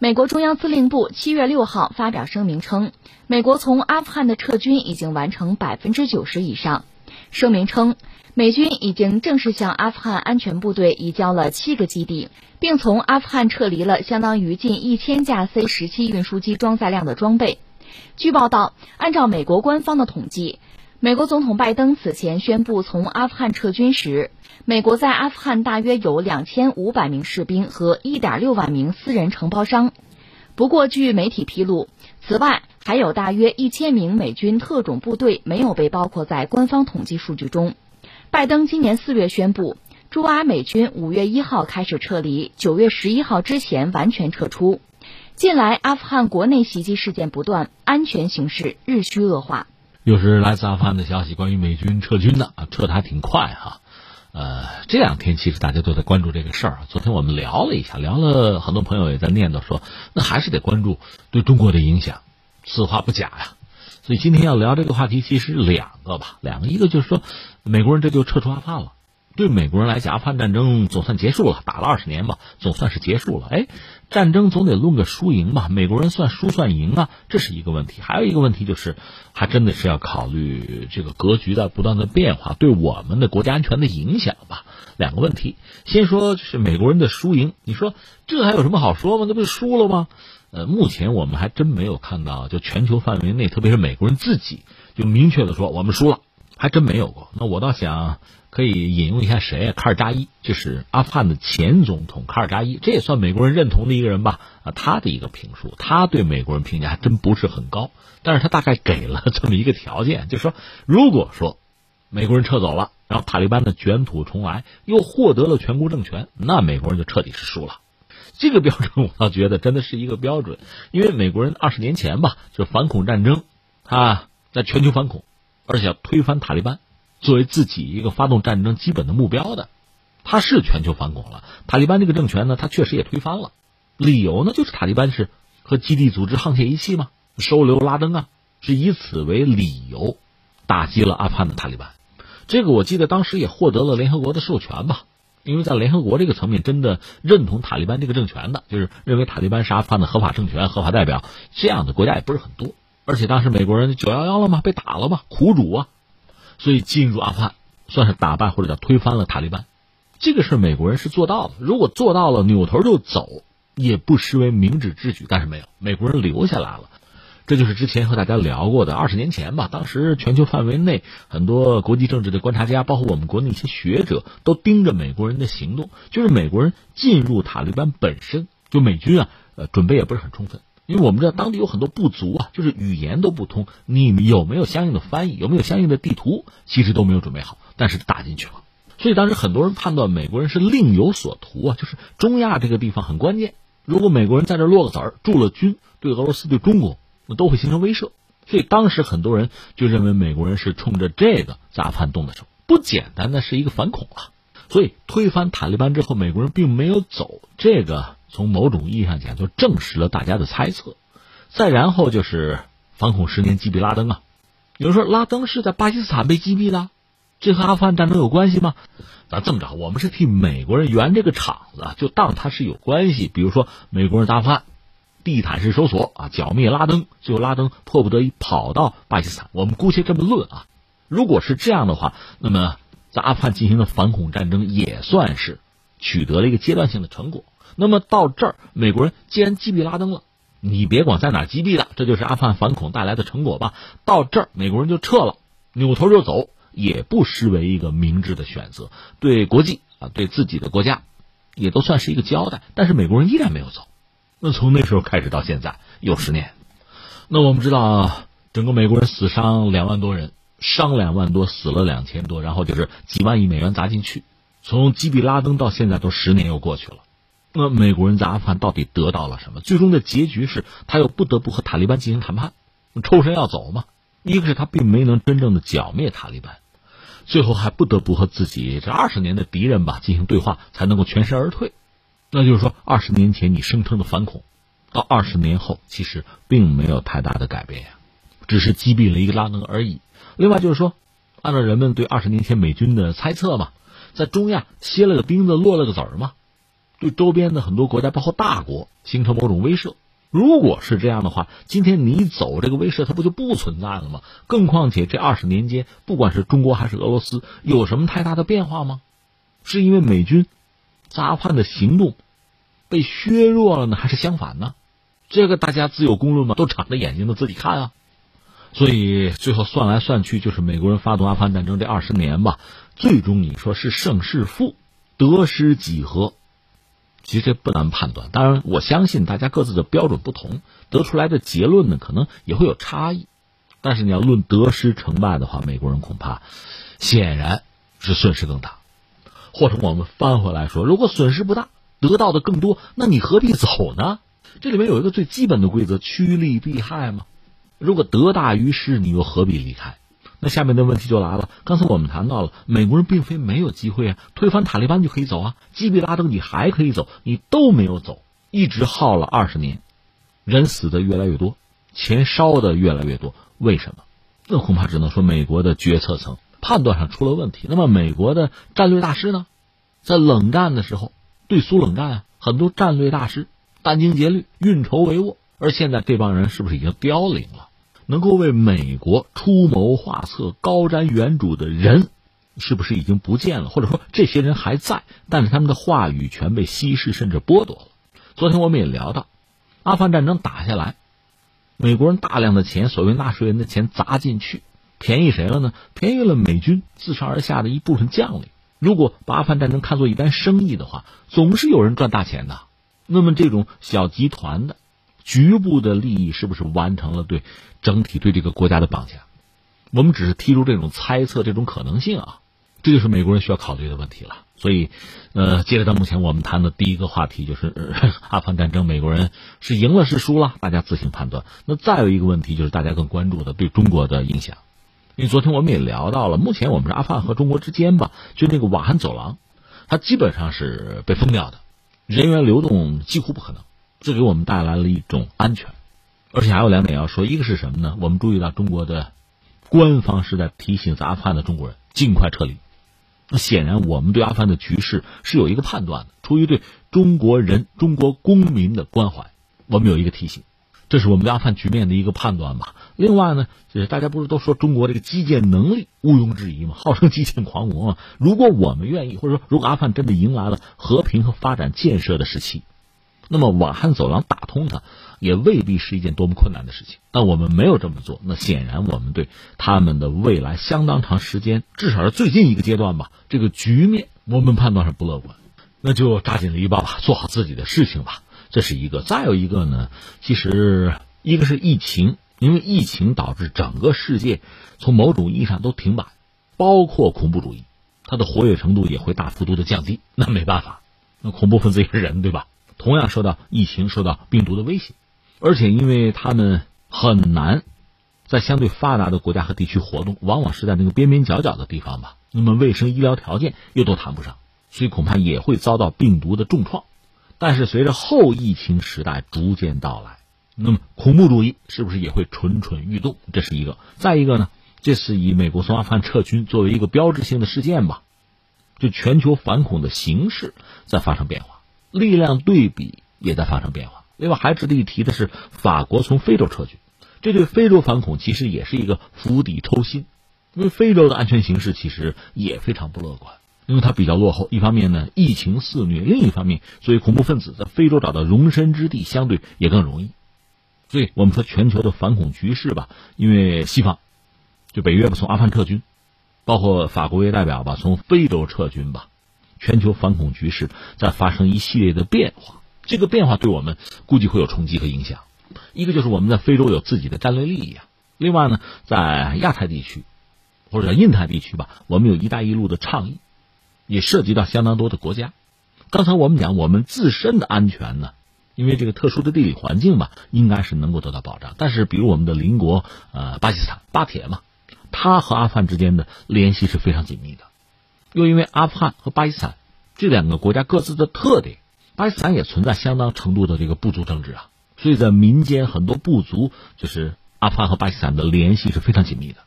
美国中央司令部七月六号发表声明称，美国从阿富汗的撤军已经完成百分之九十以上。声明称，美军已经正式向阿富汗安全部队移交了七个基地，并从阿富汗撤离了相当于近一千架 C 十七运输机装载量的装备。据报道，按照美国官方的统计，美国总统拜登此前宣布从阿富汗撤军时，美国在阿富汗大约有两千五百名士兵和一点六万名私人承包商。不过，据媒体披露，此外还有大约一千名美军特种部队没有被包括在官方统计数据中。拜登今年四月宣布，驻阿美军五月一号开始撤离，九月十一号之前完全撤出。近来，阿富汗国内袭击事件不断，安全形势日趋恶化。又是来自阿富汗的消息，关于美军撤军的啊，撤的还挺快哈。呃，这两天其实大家都在关注这个事儿。昨天我们聊了一下，聊了很多朋友也在念叨说，那还是得关注对中国的影响，此话不假呀。所以今天要聊这个话题，其实两个吧，两个，一个就是说，美国人这就撤出阿富汗了。对美国人来讲，阿富汗战争总算结束了，打了二十年吧，总算是结束了。哎，战争总得论个输赢吧，美国人算输算赢啊，这是一个问题。还有一个问题就是，还真的是要考虑这个格局的不断的变化对我们的国家安全的影响吧。两个问题，先说就是美国人的输赢，你说这还有什么好说吗？那不是输了吗？呃，目前我们还真没有看到，就全球范围内，特别是美国人自己就明确的说我们输了，还真没有过。那我倒想。可以引用一下谁啊？卡尔扎伊，就是阿富汗的前总统卡尔扎伊，这也算美国人认同的一个人吧？啊，他的一个评述，他对美国人评价还真不是很高，但是他大概给了这么一个条件，就是说，如果说美国人撤走了，然后塔利班的卷土重来，又获得了全国政权，那美国人就彻底是输了。这个标准 我倒觉得真的是一个标准，因为美国人二十年前吧，就反恐战争，他在全球反恐，而且要推翻塔利班。作为自己一个发动战争基本的目标的，他是全球反恐了。塔利班这个政权呢，他确实也推翻了。理由呢，就是塔利班是和基地组织沆瀣一气嘛，收留拉登啊，是以此为理由打击了阿富汗的塔利班。这个我记得当时也获得了联合国的授权吧，因为在联合国这个层面，真的认同塔利班这个政权的，就是认为塔利班是阿富汗的合法政权、合法代表，这样的国家也不是很多。而且当时美国人九幺幺了嘛，被打了嘛，苦主啊。所以进入阿富汗，算是打败或者叫推翻了塔利班，这个事美国人是做到了。如果做到了，扭头就走，也不失为明智之举。但是没有，美国人留下来了。这就是之前和大家聊过的，二十年前吧，当时全球范围内很多国际政治的观察家，包括我们国内一些学者，都盯着美国人的行动。就是美国人进入塔利班本身，就美军啊，呃，准备也不是很充分。因为我们知道当地有很多不足啊，就是语言都不通，你有没有相应的翻译，有没有相应的地图，其实都没有准备好，但是打进去了。所以当时很多人判断美国人是另有所图啊，就是中亚这个地方很关键，如果美国人在这落个子儿，驻了军，对俄罗斯、对中国，那都会形成威慑。所以当时很多人就认为美国人是冲着这个在阿富汗动的手，不简单的是一个反恐了。所以推翻塔利班之后，美国人并没有走这个。从某种意义上讲，就证实了大家的猜测。再然后就是反恐十年击毙拉登啊。有人说拉登是在巴基斯坦被击毙的，这和阿富汗战争有关系吗？咱这么着，我们是替美国人圆这个场子，就当他是有关系。比如说美国人在阿富汗地毯式搜索啊，剿灭拉登，最后拉登迫不得已跑到巴基斯坦。我们姑且这么论啊。如果是这样的话，那么在阿富汗进行的反恐战争也算是取得了一个阶段性的成果。那么到这儿，美国人既然击毙拉登了，你别管在哪击毙的，这就是阿富汗反恐带来的成果吧。到这儿，美国人就撤了，扭头就走，也不失为一个明智的选择，对国际啊，对自己的国家，也都算是一个交代。但是美国人依然没有走。那从那时候开始到现在有十年，那我们知道，整个美国人死伤两万多人，伤两万多，死了两千多，然后就是几万亿美元砸进去。从击毙拉登到现在都十年又过去了。那美国人在阿富汗到底得到了什么？最终的结局是他又不得不和塔利班进行谈判，抽身要走嘛。一个是他并没能真正的剿灭塔利班，最后还不得不和自己这二十年的敌人吧进行对话，才能够全身而退。那就是说，二十年前你声称的反恐，到二十年后其实并没有太大的改变呀，只是击毙了一个拉登而已。另外就是说，按照人们对二十年前美军的猜测嘛，在中亚歇了个钉子，落了个子儿嘛。对周边的很多国家，包括大国，形成某种威慑。如果是这样的话，今天你走，这个威慑它不就不存在了吗？更况且这二十年间，不管是中国还是俄罗斯，有什么太大的变化吗？是因为美军在阿富汗的行动被削弱了呢，还是相反呢？这个大家自有公论嘛，都敞着眼睛的自己看啊。所以最后算来算去，就是美国人发动阿富汗战争这二十年吧，最终你说是胜是负，得失几何？其实这不难判断。当然，我相信大家各自的标准不同，得出来的结论呢可能也会有差异。但是你要论得失成败的话，美国人恐怕显然是损失更大。或者我们翻回来说，如果损失不大，得到的更多，那你何必走呢？这里面有一个最基本的规则：趋利避害嘛。如果得大于失，你又何必离开？那下面的问题就来了。刚才我们谈到了，美国人并非没有机会啊，推翻塔利班就可以走啊，击毙拉登你还可以走，你都没有走，一直耗了二十年，人死的越来越多，钱烧的越来越多，为什么？那恐怕只能说美国的决策层判断上出了问题。那么美国的战略大师呢，在冷战的时候对苏冷战啊，很多战略大师殚精竭虑、运筹帷幄，而现在这帮人是不是已经凋零了？能够为美国出谋划策、高瞻远瞩的人，是不是已经不见了？或者说，这些人还在，但是他们的话语权被稀释甚至剥夺了。昨天我们也聊到，阿富汗战争打下来，美国人大量的钱，所谓纳税人的钱砸进去，便宜谁了呢？便宜了美军自上而下的一部分将领。如果把阿富汗战争看作一单生意的话，总是有人赚大钱的。那么这种小集团的。局部的利益是不是完成了对整体对这个国家的绑架？我们只是提出这种猜测，这种可能性啊，这就是美国人需要考虑的问题了。所以，呃，接着到目前我们谈的第一个话题就是 阿富汗战争，美国人是赢了是输了，大家自行判断。那再有一个问题就是大家更关注的对中国的影响，因为昨天我们也聊到了，目前我们是阿富汗和中国之间吧，就那个瓦罕走廊，它基本上是被封掉的，人员流动几乎不可能。这给我们带来了一种安全，而且还有两点要说。一个是什么呢？我们注意到中国的官方是在提醒阿富汗的中国人尽快撤离。那显然，我们对阿富汗的局势是有一个判断的，出于对中国人、中国公民的关怀，我们有一个提醒，这是我们对阿富汗局面的一个判断吧。另外呢，就是大家不是都说中国这个基建能力毋庸置疑吗？号称基建狂魔嘛。如果我们愿意，或者说如果阿富汗真的迎来了和平和发展建设的时期。那么瓦罕走廊打通它，也未必是一件多么困难的事情。但我们没有这么做，那显然我们对他们的未来相当长时间，至少是最近一个阶段吧，这个局面我们判断是不乐观。那就抓紧篱笆吧，做好自己的事情吧，这是一个。再有一个呢，其实一个是疫情，因为疫情导致整个世界从某种意义上都停摆，包括恐怖主义，它的活跃程度也会大幅度的降低。那没办法，那恐怖分子也是人，对吧？同样受到疫情、受到病毒的威胁，而且因为他们很难在相对发达的国家和地区活动，往往是在那个边边角角的地方吧。那么卫生医疗条件又都谈不上，所以恐怕也会遭到病毒的重创。但是随着后疫情时代逐渐到来，那么恐怖主义是不是也会蠢蠢欲动？这是一个。再一个呢，这次以美国从阿富汗撤军作为一个标志性的事件吧，就全球反恐的形势在发生变化。力量对比也在发生变化。另外还值得一提的是，法国从非洲撤军，这对非洲反恐其实也是一个釜底抽薪。因为非洲的安全形势其实也非常不乐观，因为它比较落后。一方面呢，疫情肆虐；另一方面，所以恐怖分子在非洲找到容身之地相对也更容易。所以我们说全球的反恐局势吧，因为西方就北约不从阿富汗撤军，包括法国为代表吧从非洲撤军吧。全球反恐局势在发生一系列的变化，这个变化对我们估计会有冲击和影响。一个就是我们在非洲有自己的战略利益啊，另外呢，在亚太地区或者叫印太地区吧，我们有一带一路的倡议，也涉及到相当多的国家。刚才我们讲我们自身的安全呢，因为这个特殊的地理环境吧，应该是能够得到保障。但是，比如我们的邻国呃巴基斯坦巴铁嘛，它和阿富汗之间的联系是非常紧密的。又因为阿富汗和巴基斯坦这两个国家各自的特点，巴基斯坦也存在相当程度的这个部族政治啊，所以在民间很多部族就是阿富汗和巴基斯坦的联系是非常紧密的。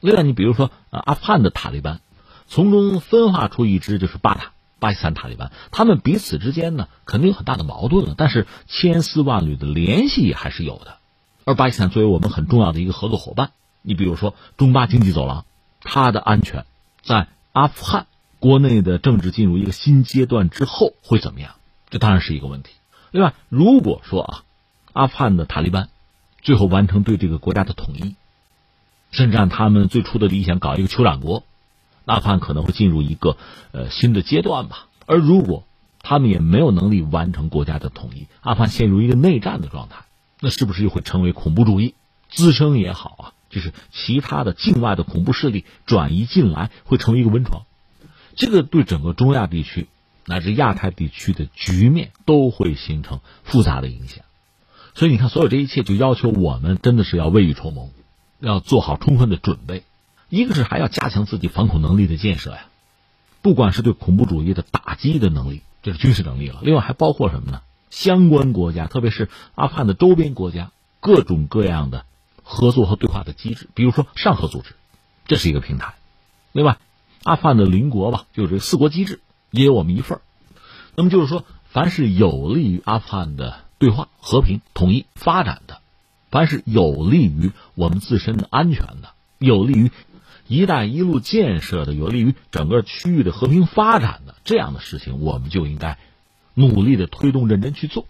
另外，你比如说阿富汗的塔利班，从中分化出一支就是巴塔，巴基斯坦塔利班，他们彼此之间呢肯定有很大的矛盾了，但是千丝万缕的联系还是有的。而巴基斯坦作为我们很重要的一个合作伙伴，你比如说中巴经济走廊，它的安全在阿富汗国内的政治进入一个新阶段之后会怎么样？这当然是一个问题。另外，如果说啊，阿富汗的塔利班最后完成对这个国家的统一，甚至按他们最初的理想搞一个酋长国，阿富汗可能会进入一个呃新的阶段吧。而如果他们也没有能力完成国家的统一，阿富汗陷入一个内战的状态。那是不是又会成为恐怖主义滋生也好啊？就是其他的境外的恐怖势力转移进来，会成为一个温床，这个对整个中亚地区乃至亚太地区的局面都会形成复杂的影响。所以你看，所有这一切就要求我们真的是要未雨绸缪，要做好充分的准备。一个是还要加强自己反恐能力的建设呀，不管是对恐怖主义的打击的能力，这是军事能力了。另外还包括什么呢？相关国家，特别是阿富汗的周边国家，各种各样的合作和对话的机制，比如说上合组织，这是一个平台。另外，阿富汗的邻国吧，就是四国机制也有我们一份那么就是说，凡是有利于阿富汗的对话、和平、统一、发展的，凡是有利于我们自身的安全的，有利于“一带一路”建设的，有利于整个区域的和平发展的这样的事情，我们就应该。努力的推动，认真去做。